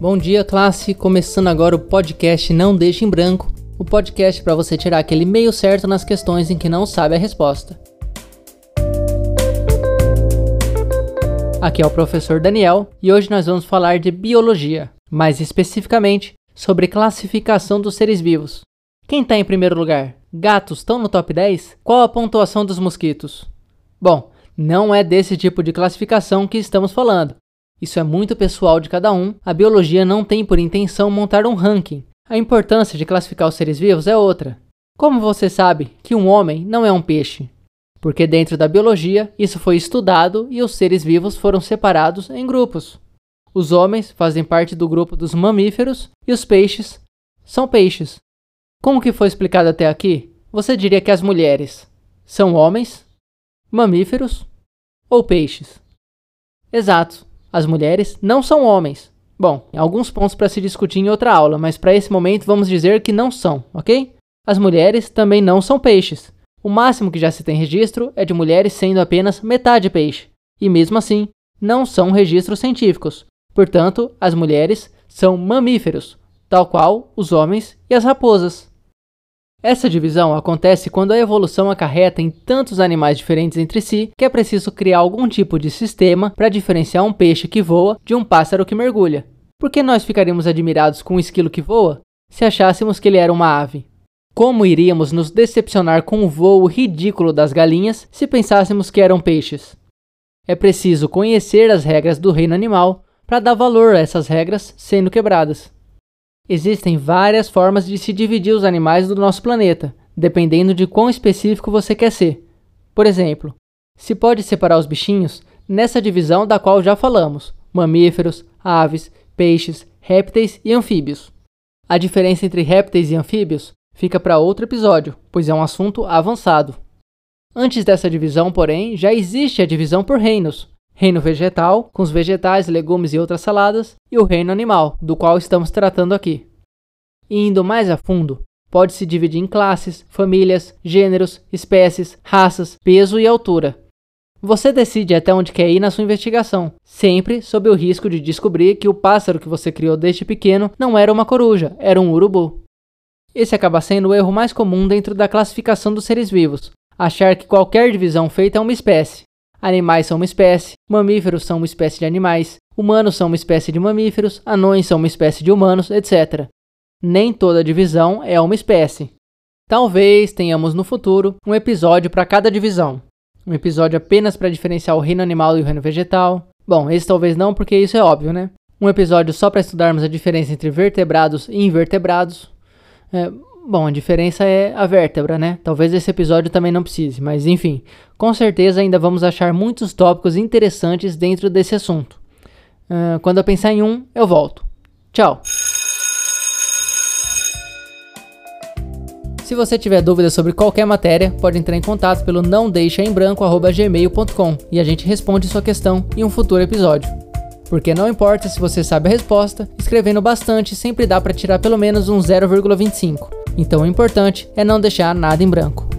Bom dia, classe! Começando agora o podcast Não Deixe em Branco o podcast para você tirar aquele meio certo nas questões em que não sabe a resposta. Aqui é o professor Daniel e hoje nós vamos falar de biologia, mais especificamente sobre classificação dos seres vivos. Quem está em primeiro lugar? Gatos estão no top 10? Qual a pontuação dos mosquitos? Bom, não é desse tipo de classificação que estamos falando. Isso é muito pessoal de cada um. A biologia não tem por intenção montar um ranking. A importância de classificar os seres vivos é outra. Como você sabe que um homem não é um peixe? Porque dentro da biologia isso foi estudado e os seres vivos foram separados em grupos. Os homens fazem parte do grupo dos mamíferos e os peixes são peixes. Como que foi explicado até aqui? Você diria que as mulheres são homens, mamíferos ou peixes? Exato, as mulheres não são homens. Bom, alguns pontos para se discutir em outra aula, mas para esse momento vamos dizer que não são, ok? As mulheres também não são peixes. O máximo que já se tem registro é de mulheres sendo apenas metade peixe, e mesmo assim, não são registros científicos. Portanto, as mulheres são mamíferos, tal qual os homens e as raposas. Essa divisão acontece quando a evolução acarreta em tantos animais diferentes entre si que é preciso criar algum tipo de sistema para diferenciar um peixe que voa de um pássaro que mergulha. Por que nós ficaríamos admirados com um esquilo que voa se achássemos que ele era uma ave? Como iríamos nos decepcionar com o voo ridículo das galinhas se pensássemos que eram peixes? É preciso conhecer as regras do reino animal para dar valor a essas regras sendo quebradas. Existem várias formas de se dividir os animais do nosso planeta, dependendo de quão específico você quer ser. Por exemplo, se pode separar os bichinhos nessa divisão da qual já falamos: mamíferos, aves, peixes, répteis e anfíbios. A diferença entre répteis e anfíbios fica para outro episódio, pois é um assunto avançado. Antes dessa divisão, porém, já existe a divisão por reinos, reino vegetal, com os vegetais, legumes e outras saladas, e o reino animal, do qual estamos tratando aqui. E indo mais a fundo, pode-se dividir em classes, famílias, gêneros, espécies, raças, peso e altura. Você decide até onde quer ir na sua investigação, sempre sob o risco de descobrir que o pássaro que você criou desde pequeno não era uma coruja, era um urubu. Esse acaba sendo o erro mais comum dentro da classificação dos seres vivos, achar que qualquer divisão feita é uma espécie, Animais são uma espécie, mamíferos são uma espécie de animais, humanos são uma espécie de mamíferos, anões são uma espécie de humanos, etc. Nem toda divisão é uma espécie. Talvez tenhamos no futuro um episódio para cada divisão. Um episódio apenas para diferenciar o reino animal e o reino vegetal. Bom, esse talvez não, porque isso é óbvio, né? Um episódio só para estudarmos a diferença entre vertebrados e invertebrados. É, Bom, a diferença é a vértebra, né? Talvez esse episódio também não precise, mas enfim, com certeza ainda vamos achar muitos tópicos interessantes dentro desse assunto. Uh, quando eu pensar em um, eu volto. Tchau! Se você tiver dúvidas sobre qualquer matéria, pode entrar em contato pelo não deixa em branco@gmail.com e a gente responde sua questão em um futuro episódio. Porque não importa se você sabe a resposta, escrevendo bastante sempre dá para tirar pelo menos um 0,25. Então o importante é não deixar nada em branco.